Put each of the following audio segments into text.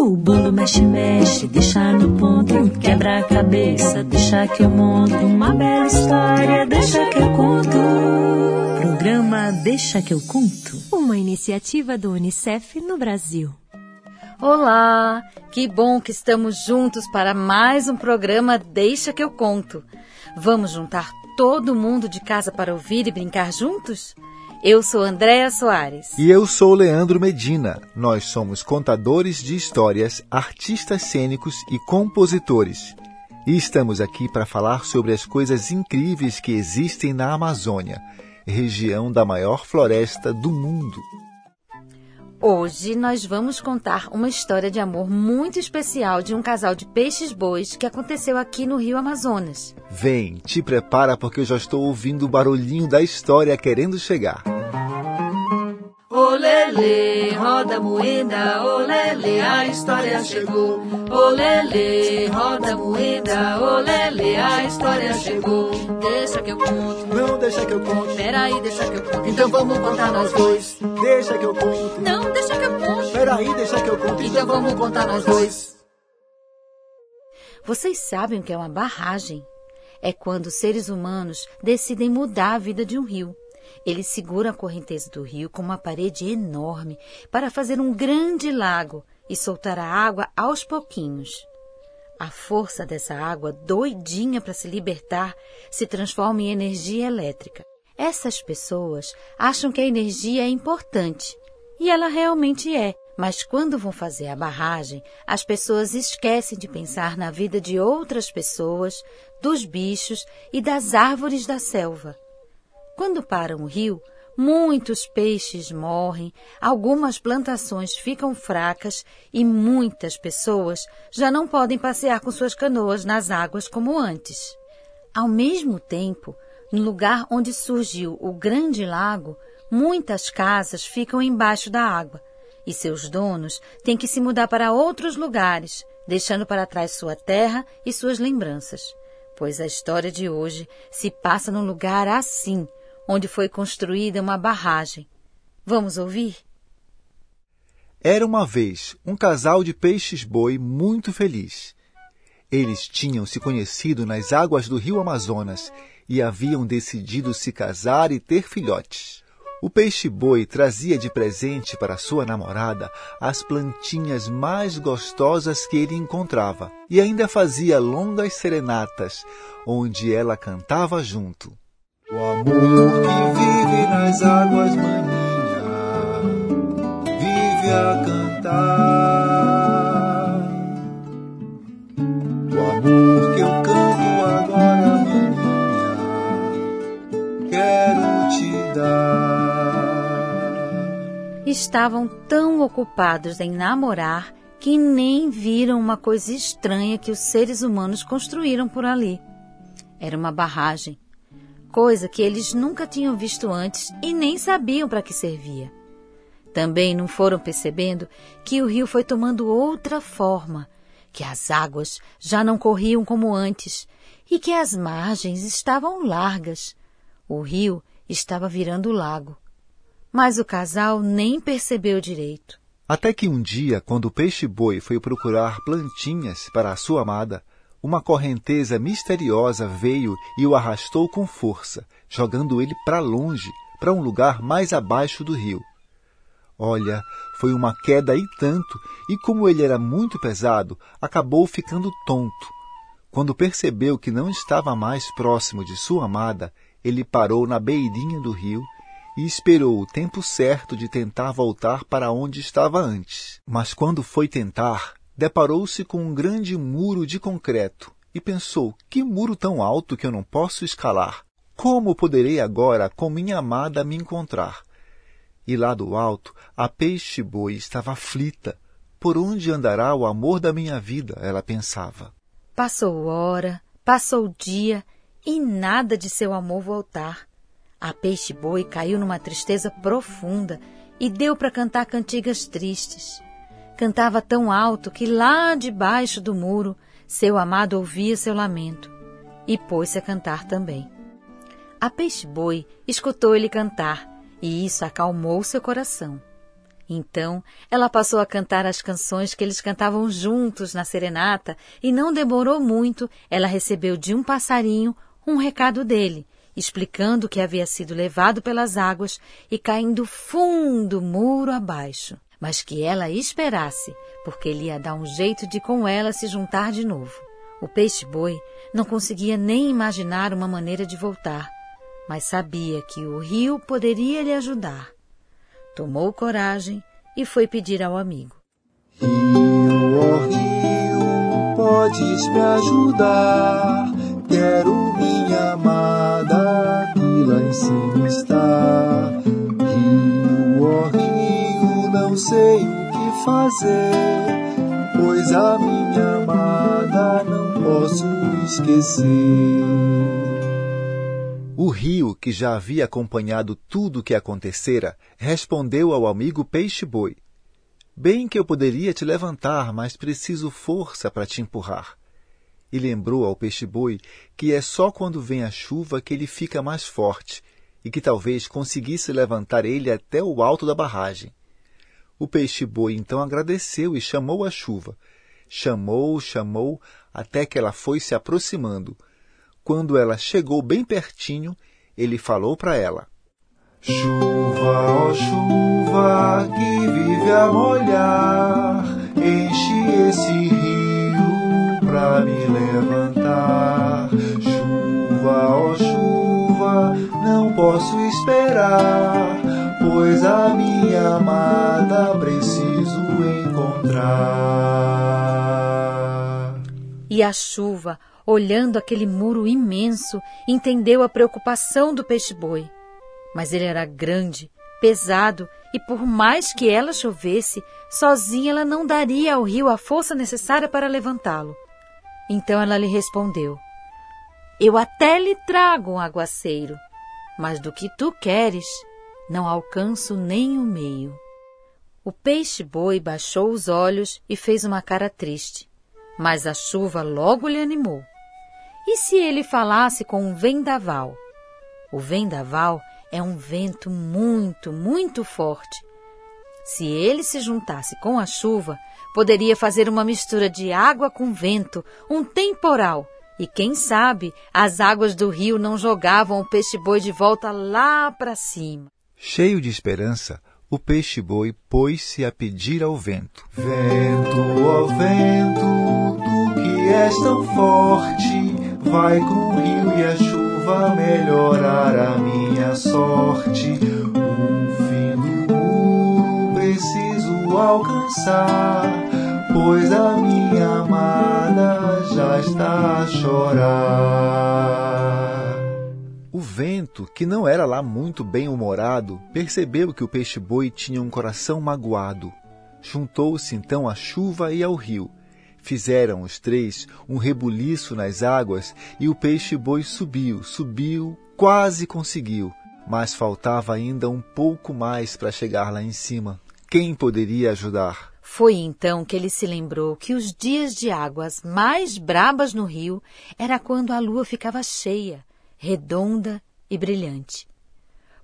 O bolo mexe, mexe, deixa no ponto. Quebra a cabeça, deixa que eu monto. Uma bela história, deixa que eu conto. Programa Deixa que eu conto. Uma iniciativa do Unicef no Brasil. Olá! Que bom que estamos juntos para mais um programa Deixa que eu conto. Vamos juntar todo mundo de casa para ouvir e brincar juntos? Eu sou Andréa Soares. E eu sou Leandro Medina. Nós somos contadores de histórias, artistas cênicos e compositores. E estamos aqui para falar sobre as coisas incríveis que existem na Amazônia, região da maior floresta do mundo. Hoje nós vamos contar uma história de amor muito especial de um casal de peixes-bois que aconteceu aqui no Rio Amazonas. Vem, te prepara porque eu já estou ouvindo o barulhinho da história querendo chegar. Olele, roda moeda, olele, a história chegou. Olele, roda moeda, olele, a história chegou. Deixa que eu conto. Não deixa que eu conte. Peraí, deixa que eu conto. Então vamos contar nós dois. Deixa que eu conte. Não, deixa que eu conto. Peraí, deixa que eu conte. Então vamos contar nós dois. Vocês sabem o que é uma barragem? É quando os seres humanos decidem mudar a vida de um rio. Eles seguram a correnteza do rio com uma parede enorme para fazer um grande lago e soltar a água aos pouquinhos. A força dessa água, doidinha para se libertar, se transforma em energia elétrica. Essas pessoas acham que a energia é importante. E ela realmente é. Mas quando vão fazer a barragem, as pessoas esquecem de pensar na vida de outras pessoas, dos bichos e das árvores da selva. Quando param o rio, muitos peixes morrem, algumas plantações ficam fracas e muitas pessoas já não podem passear com suas canoas nas águas como antes. Ao mesmo tempo, no lugar onde surgiu o grande lago, muitas casas ficam embaixo da água e seus donos têm que se mudar para outros lugares, deixando para trás sua terra e suas lembranças. Pois a história de hoje se passa num lugar assim, onde foi construída uma barragem. Vamos ouvir? Era uma vez um casal de peixes-boi muito feliz. Eles tinham se conhecido nas águas do rio Amazonas e haviam decidido se casar e ter filhotes. O peixe-boi trazia de presente para sua namorada as plantinhas mais gostosas que ele encontrava e ainda fazia longas serenatas, onde ela cantava junto. O amor que vive nas águas, maninha, vive a cantar. O amor que eu canto agora, maninha, quero te dar. Estavam tão ocupados em namorar que nem viram uma coisa estranha que os seres humanos construíram por ali. Era uma barragem coisa que eles nunca tinham visto antes e nem sabiam para que servia. Também não foram percebendo que o rio foi tomando outra forma, que as águas já não corriam como antes e que as margens estavam largas. O rio estava virando lago. Mas o casal nem percebeu direito. Até que um dia, quando o peixe-boi foi procurar plantinhas para a sua amada, uma correnteza misteriosa veio e o arrastou com força, jogando ele para longe, para um lugar mais abaixo do rio. Olha, foi uma queda e tanto, e como ele era muito pesado, acabou ficando tonto. Quando percebeu que não estava mais próximo de sua amada, ele parou na beirinha do rio e esperou o tempo certo de tentar voltar para onde estava antes. Mas quando foi tentar, deparou-se com um grande muro de concreto e pensou: que muro tão alto que eu não posso escalar? Como poderei agora com minha amada me encontrar? E lá do alto, a peixe-boi estava aflita. Por onde andará o amor da minha vida? Ela pensava. Passou hora, passou dia e nada de seu amor voltar. A peixe-boi caiu numa tristeza profunda e deu para cantar cantigas tristes. Cantava tão alto que lá debaixo do muro seu amado ouvia seu lamento e pôs-se a cantar também. A peixe-boi escutou ele cantar e isso acalmou seu coração. Então, ela passou a cantar as canções que eles cantavam juntos na serenata e não demorou muito, ela recebeu de um passarinho um recado dele, explicando que havia sido levado pelas águas e caindo fundo muro abaixo, mas que ela esperasse, porque ele ia dar um jeito de com ela se juntar de novo. O peixe-boi não conseguia nem imaginar uma maneira de voltar, mas sabia que o rio poderia lhe ajudar tomou coragem e foi pedir ao amigo. Rio, oh rio, podes me ajudar? Quero minha amada que lá em cima está. Sei o que fazer, pois a minha amada não posso esquecer. O rio, que já havia acompanhado tudo o que acontecera, respondeu ao amigo peixe-boi: Bem que eu poderia te levantar, mas preciso força para te empurrar. E lembrou ao peixe-boi que é só quando vem a chuva que ele fica mais forte e que talvez conseguisse levantar ele até o alto da barragem. O peixe-boi então agradeceu e chamou a chuva. Chamou, chamou, até que ela foi se aproximando quando ela chegou bem pertinho, ele falou para ela: Chuva, ó oh chuva, que vive a molhar, enche esse rio pra me levantar. Chuva, ó oh chuva, não posso esperar, pois a minha amada preciso encontrar. E a chuva olhando aquele muro imenso, entendeu a preocupação do peixe-boi. Mas ele era grande, pesado, e por mais que ela chovesse, sozinha ela não daria ao rio a força necessária para levantá-lo. Então ela lhe respondeu: Eu até lhe trago um aguaceiro, mas do que tu queres, não alcanço nem o meio. O peixe-boi baixou os olhos e fez uma cara triste, mas a chuva logo lhe animou. E se ele falasse com um vendaval? O vendaval é um vento muito, muito forte. Se ele se juntasse com a chuva, poderia fazer uma mistura de água com vento, um temporal. E quem sabe as águas do rio não jogavam o peixe-boi de volta lá para cima. Cheio de esperança, o peixe-boi pôs-se a pedir ao vento: Vento, ó vento, tu que és tão forte, Vai com o rio e a chuva melhorar a minha sorte. O fim do mundo preciso alcançar, pois a minha amada já está a chorar. O vento, que não era lá muito bem-humorado, percebeu que o peixe-boi tinha um coração magoado. Juntou-se então à chuva e ao rio Fizeram os três um rebuliço nas águas e o peixe-boi subiu, subiu, quase conseguiu, mas faltava ainda um pouco mais para chegar lá em cima. Quem poderia ajudar? Foi então que ele se lembrou que os dias de águas mais brabas no rio era quando a lua ficava cheia, redonda e brilhante.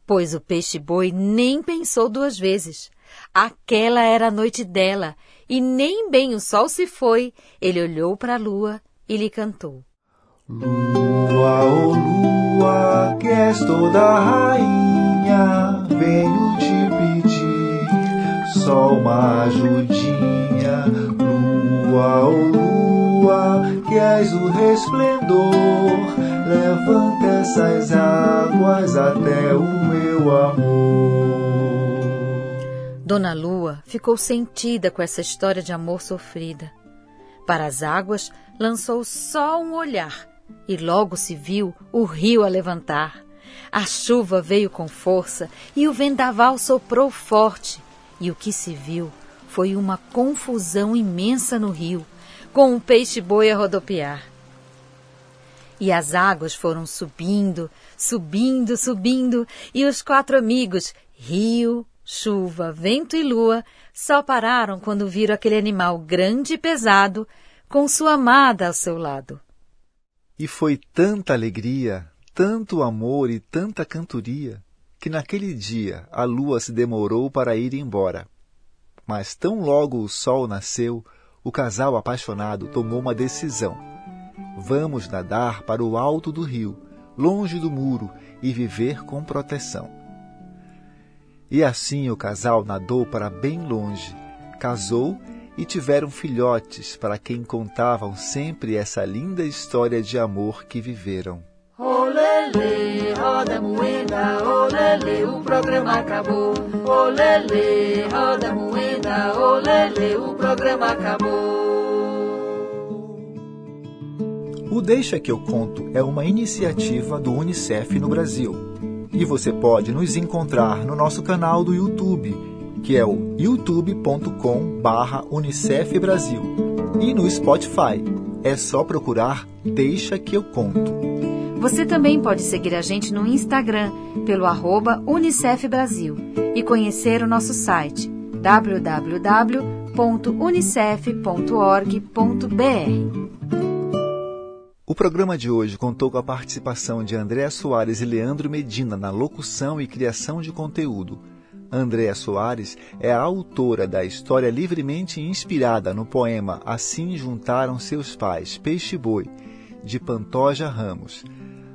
Pois o peixe-boi nem pensou duas vezes. Aquela era a noite dela e nem bem o sol se foi, ele olhou para a lua e lhe cantou. Lua, oh lua, que és toda rainha, venho te pedir só uma ajudinha. Lua, oh lua, que és o resplendor, levanta essas águas até o meu amor. Dona Lua ficou sentida com essa história de amor sofrida. Para as águas, lançou só um olhar e logo se viu o rio a levantar. A chuva veio com força e o vendaval soprou forte. E o que se viu foi uma confusão imensa no rio, com um peixe-boi a rodopiar. E as águas foram subindo, subindo, subindo, e os quatro amigos, rio, Chuva, vento e lua só pararam quando viram aquele animal grande e pesado com sua amada ao seu lado. E foi tanta alegria, tanto amor e tanta cantoria, que naquele dia a lua se demorou para ir embora. Mas tão logo o sol nasceu, o casal apaixonado tomou uma decisão. Vamos nadar para o alto do rio, longe do muro, e viver com proteção. E assim o casal nadou para bem longe, casou e tiveram filhotes para quem contavam sempre essa linda história de amor que viveram. Olele, roda moeda, olele, o programa acabou. Olele, roda moeda, olele, o programa acabou. O Deixa que eu conto é uma iniciativa do UNICEF no Brasil. E você pode nos encontrar no nosso canal do YouTube, que é o youtube.com/unicef Brasil, e no Spotify. É só procurar Deixa que eu conto. Você também pode seguir a gente no Instagram pelo arroba Unicef Brasil e conhecer o nosso site www.unicef.org.br. O programa de hoje contou com a participação de Andréa Soares e Leandro Medina na locução e criação de conteúdo. Andréa Soares é a autora da história livremente inspirada no poema Assim Juntaram Seus Pais, Peixe Boi, de Pantoja Ramos.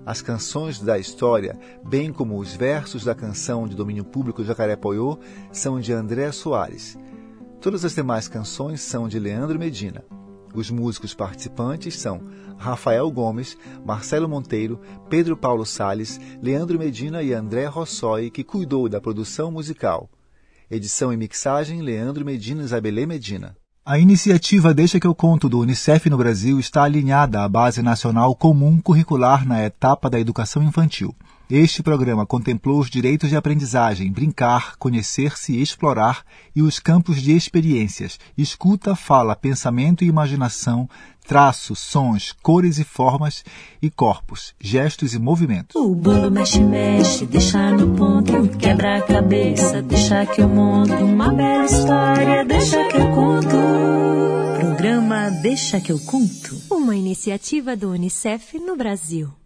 As canções da história, bem como os versos da canção de domínio público Jacaré Poiô, são de André Soares. Todas as demais canções são de Leandro Medina. Os músicos participantes são Rafael Gomes, Marcelo Monteiro, Pedro Paulo Sales, Leandro Medina e André Rossoi, que cuidou da produção musical. Edição e mixagem Leandro Medina e Isabelê Medina. A iniciativa Deixa que eu conto do Unicef no Brasil está alinhada à Base Nacional Comum Curricular na etapa da educação infantil. Este programa contemplou os direitos de aprendizagem, brincar, conhecer-se e explorar e os campos de experiências, escuta, fala, pensamento e imaginação, traços, sons, cores e formas e corpos, gestos e movimentos. O bolo mexe, mexe, deixa no ponto, quebra a cabeça, deixa que eu monto uma bela história, deixa que eu conto. Programa Deixa que eu conto. Uma iniciativa do Unicef no Brasil.